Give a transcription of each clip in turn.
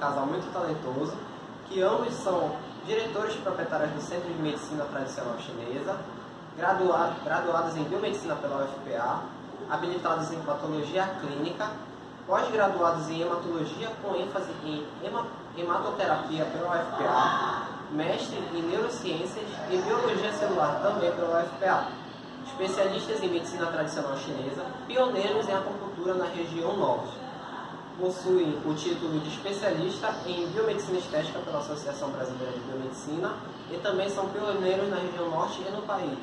casal muito talentoso, que ambos são diretores e proprietários do Centro de Medicina Tradicional Chinesa, graduado, graduados em Biomedicina pela UFPA, habilitados em Patologia Clínica, pós-graduados em Hematologia com ênfase em Hematoterapia pela UFPA, mestre em Neurociências e Biologia Celular também pela UFPA, especialistas em Medicina Tradicional Chinesa, pioneiros em acupuntura na região Norte possuem o título de especialista em biomedicina estética pela Associação Brasileira de Biomedicina e também são pioneiros na região norte e no país.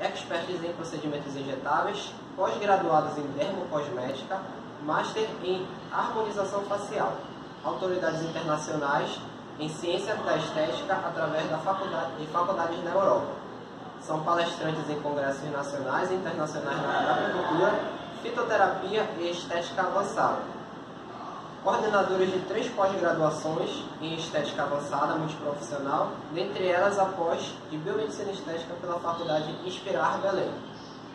Expertos em procedimentos injetáveis, pós-graduados em dermocosmética, master em harmonização facial, autoridades internacionais em ciência da estética através da faculdade, de faculdades na Europa. São palestrantes em congressos nacionais e internacionais na agricultura, fitoterapia e estética avançada coordenadores de três pós-graduações em estética avançada multiprofissional, dentre elas a pós de biomedicina estética pela Faculdade Inspirar Belém,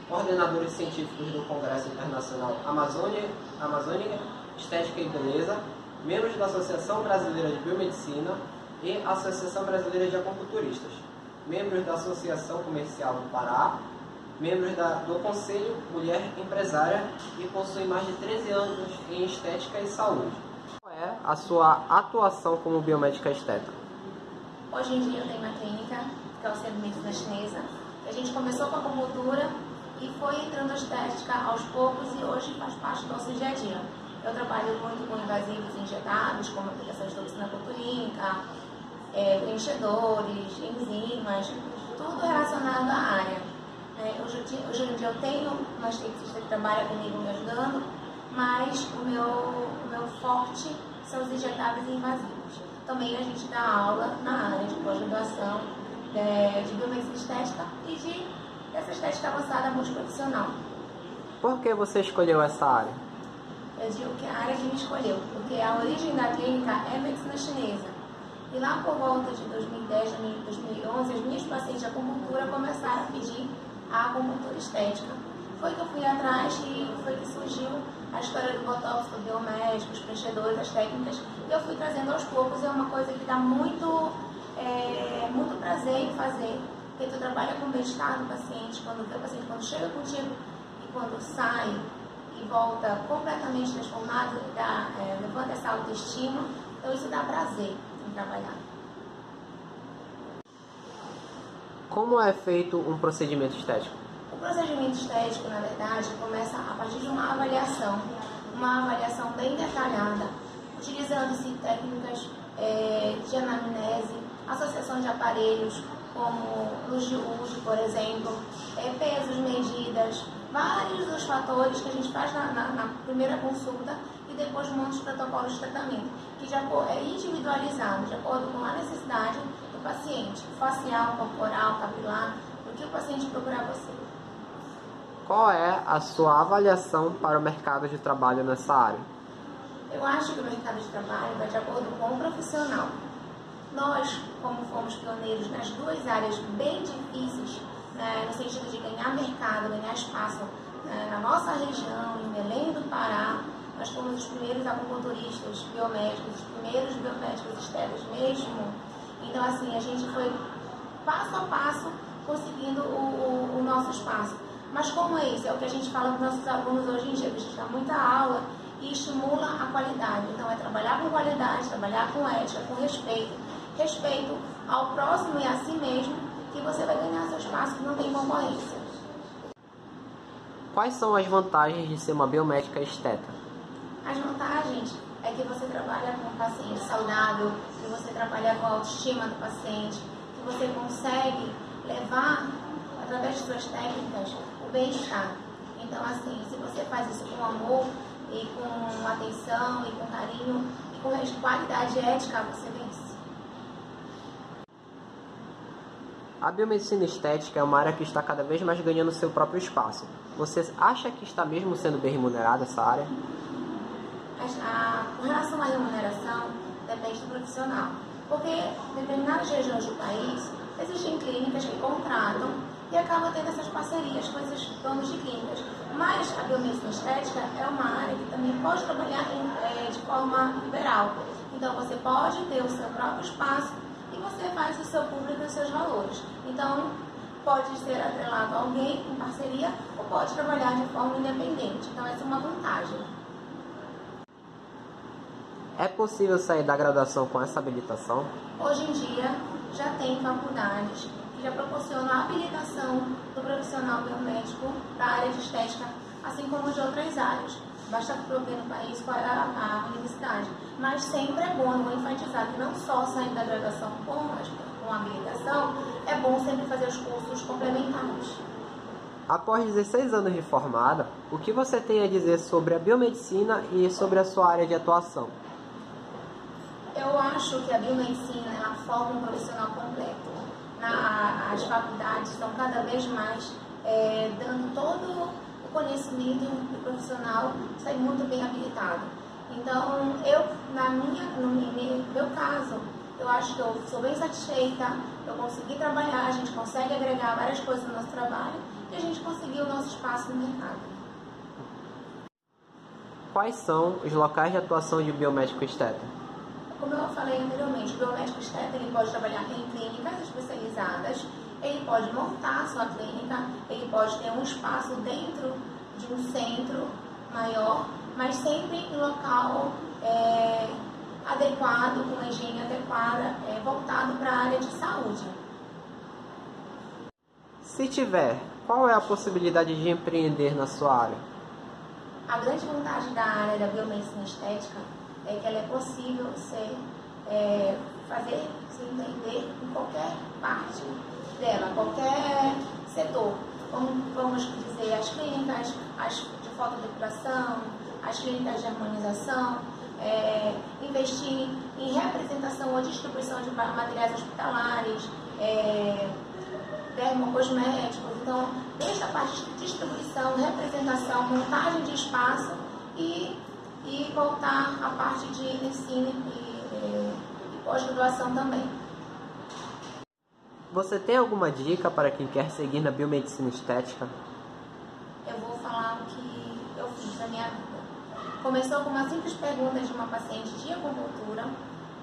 coordenadores científicos do Congresso Internacional Amazônia, Amazônica, Estética e Beleza, membros da Associação Brasileira de Biomedicina e Associação Brasileira de Acupunturistas, membros da Associação Comercial do Pará, membros da, do Conselho Mulher Empresária e possui mais de 13 anos em estética e saúde. Qual é a sua atuação como biomédica estética? Hoje em dia eu tenho uma clínica, que é o de Medicina Chinesa. A gente começou com a acupuntura e foi entrando a estética aos poucos e hoje faz parte do nosso dia a dia. Eu trabalho muito com invasivos injetáveis, como aplicação de toxina botulínica, é, preenchedores, enzimas, tudo relacionado à área. É, hoje, hoje em dia eu tenho uma esteticista que trabalha comigo me ajudando, mas o meu, o meu forte são os injetáveis invasivos. Também a gente dá aula na área de pós-graduação de, é, de biomedicina estética e de essa estética avançada multiprofissional. Por que você escolheu essa área? Eu digo que a área que me escolheu, porque a origem da clínica é medicina chinesa. E lá por volta de 2010, 2011, as minhas pacientes de acupuntura começaram a pedir a acupuntura estética. Foi que eu fui atrás e foi que surgiu a história do botox, do biomédico, os preenchedores, as técnicas. E eu fui trazendo aos poucos, é uma coisa que dá muito, é, muito prazer em fazer, porque tu trabalha com o bem-estar do paciente, quando o paciente quando chega contigo e quando sai e volta completamente transformado, dá, é, levanta essa autoestima, então isso dá prazer em trabalhar. Como é feito um procedimento estético? O procedimento estético, na verdade, começa a partir de uma avaliação, uma avaliação bem detalhada, utilizando-se técnicas é, de anamnese, associação de aparelhos, como luz de uso, por exemplo, é, pesos, medidas, vários dos fatores que a gente faz na, na, na primeira consulta e depois monta os protocolos de tratamento, que já é individualizado, de acordo com a necessidade paciente, facial, corporal, capilar, o que o paciente procurar você. Qual é a sua avaliação para o mercado de trabalho nessa área? Eu acho que o mercado de trabalho vai de acordo com o profissional. Nós, como fomos pioneiros nas duas áreas bem difíceis, né, no sentido de ganhar mercado, ganhar espaço né, na nossa região, em Belém do Pará, nós fomos os primeiros acupunturistas biomédicos, os primeiros biomédicos estéticos mesmo então, assim, a gente foi passo a passo conseguindo o, o, o nosso espaço. Mas como é isso? É o que a gente fala para os nossos alunos hoje em dia, que a gente dá muita aula e estimula a qualidade. Então, é trabalhar com qualidade, trabalhar com ética, com respeito. Respeito ao próximo e a si mesmo, que você vai ganhar seu espaço que não tem concorrência. Quais são as vantagens de ser uma biomédica esteta? As vantagens é que você trabalha com o paciente saudável, que você trabalha com a autoestima do paciente, que você consegue levar, através de suas técnicas, o bem-estar. Então, assim, se você faz isso com amor e com atenção e com carinho e com qualidade ética, você vence. A biomedicina estética é uma área que está cada vez mais ganhando seu próprio espaço. Você acha que está mesmo sendo bem remunerada essa área? Com relação à remuneração, depende do profissional. Porque em determinadas regiões do país, existem clínicas que contratam e acabam tendo essas parcerias com esses donos de clínicas. Mas a biomedicina estética é uma área que também pode trabalhar em, é, de forma liberal. Então você pode ter o seu próprio espaço e você faz o seu público e os seus valores. Então pode ser atrelado a alguém em parceria ou pode trabalhar de forma independente. Então essa é uma vantagem. É possível sair da graduação com essa habilitação? Hoje em dia já tem faculdades que já proporcionam a habilitação do profissional biomédico da área de estética, assim como de outras áreas. Basta prover no país qual é a, a universidade. Mas sempre é bom, enfatizar que não só sair da graduação com, com habilitação, é bom sempre fazer os cursos complementares. Após 16 anos de formada, o que você tem a dizer sobre a biomedicina e sobre a sua área de atuação? Acho que a biomedicina ela forma um profissional completo. Na, as faculdades estão cada vez mais é, dando todo o conhecimento do profissional sai muito bem habilitado. Então, eu, na minha, no meu caso, eu acho que eu sou bem satisfeita, eu consegui trabalhar, a gente consegue agregar várias coisas no nosso trabalho e a gente conseguiu o nosso espaço no mercado. Quais são os locais de atuação de biomédico estético? Como eu falei anteriormente, o biomédico estético ele pode trabalhar em clínicas especializadas, ele pode montar a sua clínica, ele pode ter um espaço dentro de um centro maior, mas sempre em local é, adequado, com higiene adequada, é, voltado para a área de saúde. Se tiver, qual é a possibilidade de empreender na sua área? A grande vantagem da área da biomedicina estética é que ela é possível ser, é, fazer se entender em qualquer parte dela, qualquer setor. Como vamos dizer, as clínicas as de fotodepilação, as clínicas de harmonização, é, investir em representação ou distribuição de materiais hospitalares, é, dermocosméticos, então desde a parte de distribuição, representação, montagem de espaço e e voltar à parte de ensino e, e pós-graduação também. Você tem alguma dica para quem quer seguir na biomedicina estética? Eu vou falar o que eu fiz na minha vida. Começou com uma simples pergunta de uma paciente de acupuntura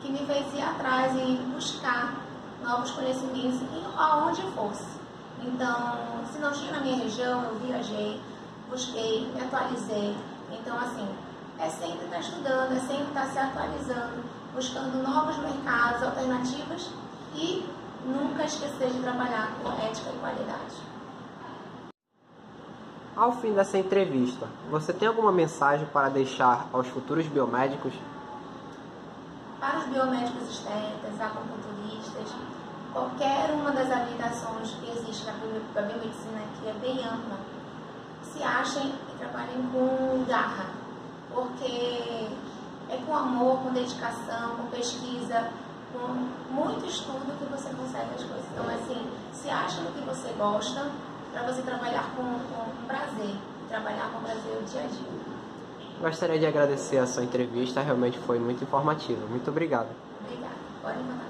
que me fez ir atrás e buscar novos conhecimentos aonde fosse. Então, se não tinha na minha região, eu viajei, busquei, me atualizei. Então, assim, é sempre estar estudando, é sempre estar se atualizando, buscando novos mercados, alternativas e nunca esquecer de trabalhar com ética e qualidade. Ao fim dessa entrevista, você tem alguma mensagem para deixar aos futuros biomédicos? Para os biomédicos estéticos, acupunturistas, qualquer uma das habilitações que existe na biomedicina, que é bem ampla, se achem e trabalhem com garra porque é com amor, com dedicação, com pesquisa, com muito estudo que você consegue as coisas. Então, assim, se acha no que você gosta, para você trabalhar com, com prazer, trabalhar com prazer o dia a dia. Gostaria de agradecer a sua entrevista, realmente foi muito informativa. Muito obrigado. Obrigada. Pode mandar.